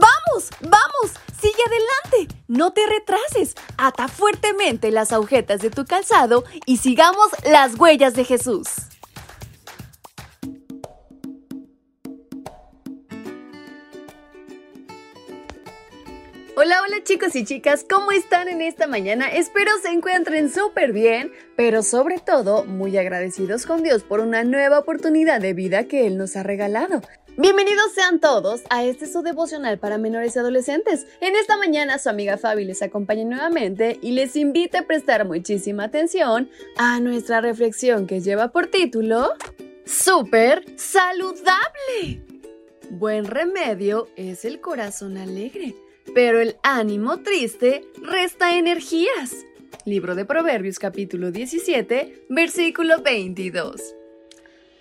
¡Vamos! ¡Vamos! ¡Sigue adelante! No te retrases. Ata fuertemente las agujetas de tu calzado y sigamos las huellas de Jesús. Hola, hola chicos y chicas, ¿cómo están en esta mañana? Espero se encuentren súper bien, pero sobre todo muy agradecidos con Dios por una nueva oportunidad de vida que Él nos ha regalado. Bienvenidos sean todos a este su devocional para menores y adolescentes. En esta mañana su amiga Fabi les acompaña nuevamente y les invita a prestar muchísima atención a nuestra reflexión que lleva por título Súper saludable. Buen remedio es el corazón alegre, pero el ánimo triste resta energías. Libro de Proverbios capítulo 17, versículo 22.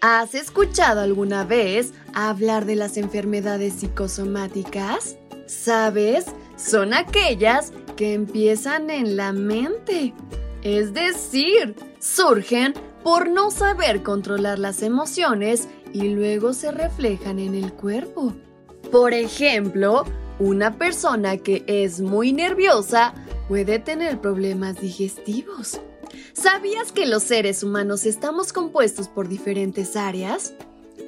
¿Has escuchado alguna vez hablar de las enfermedades psicosomáticas? ¿Sabes? Son aquellas que empiezan en la mente. Es decir, surgen por no saber controlar las emociones y luego se reflejan en el cuerpo. Por ejemplo, una persona que es muy nerviosa puede tener problemas digestivos. ¿Sabías que los seres humanos estamos compuestos por diferentes áreas?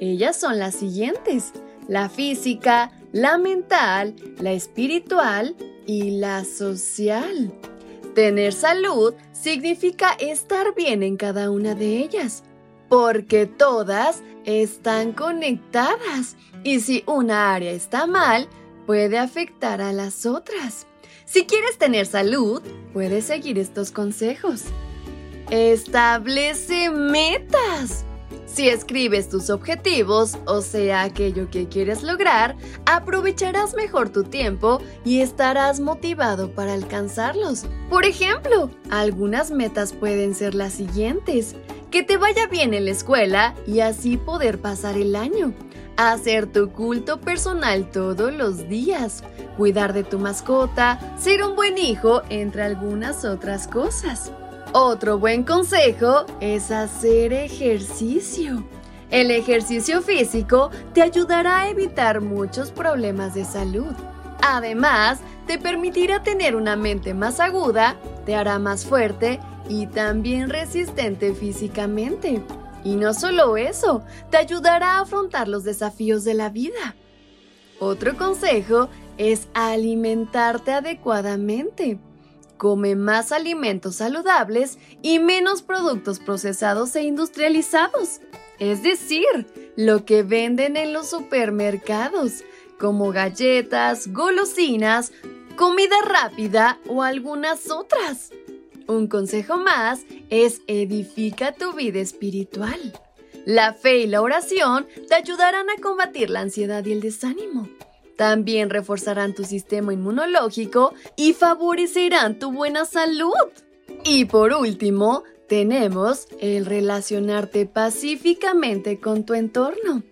Ellas son las siguientes, la física, la mental, la espiritual y la social. Tener salud significa estar bien en cada una de ellas, porque todas están conectadas y si una área está mal, puede afectar a las otras. Si quieres tener salud, puedes seguir estos consejos. Establece metas. Si escribes tus objetivos, o sea, aquello que quieres lograr, aprovecharás mejor tu tiempo y estarás motivado para alcanzarlos. Por ejemplo, algunas metas pueden ser las siguientes. Que te vaya bien en la escuela y así poder pasar el año. Hacer tu culto personal todos los días. Cuidar de tu mascota. Ser un buen hijo, entre algunas otras cosas. Otro buen consejo es hacer ejercicio. El ejercicio físico te ayudará a evitar muchos problemas de salud. Además, te permitirá tener una mente más aguda, te hará más fuerte y también resistente físicamente. Y no solo eso, te ayudará a afrontar los desafíos de la vida. Otro consejo es alimentarte adecuadamente. Come más alimentos saludables y menos productos procesados e industrializados. Es decir, lo que venden en los supermercados, como galletas, golosinas, comida rápida o algunas otras. Un consejo más es edifica tu vida espiritual. La fe y la oración te ayudarán a combatir la ansiedad y el desánimo. También reforzarán tu sistema inmunológico y favorecerán tu buena salud. Y por último, tenemos el relacionarte pacíficamente con tu entorno.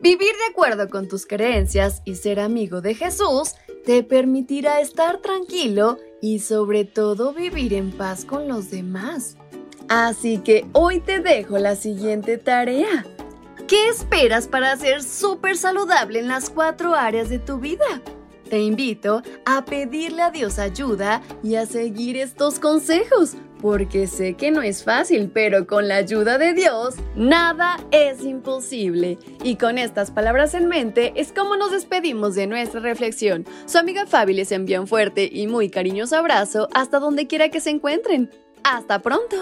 Vivir de acuerdo con tus creencias y ser amigo de Jesús te permitirá estar tranquilo y sobre todo vivir en paz con los demás. Así que hoy te dejo la siguiente tarea. ¿Qué esperas para ser súper saludable en las cuatro áreas de tu vida? Te invito a pedirle a Dios ayuda y a seguir estos consejos, porque sé que no es fácil, pero con la ayuda de Dios, nada es imposible. Y con estas palabras en mente es como nos despedimos de nuestra reflexión. Su amiga Fabi les envía un fuerte y muy cariñoso abrazo hasta donde quiera que se encuentren. ¡Hasta pronto!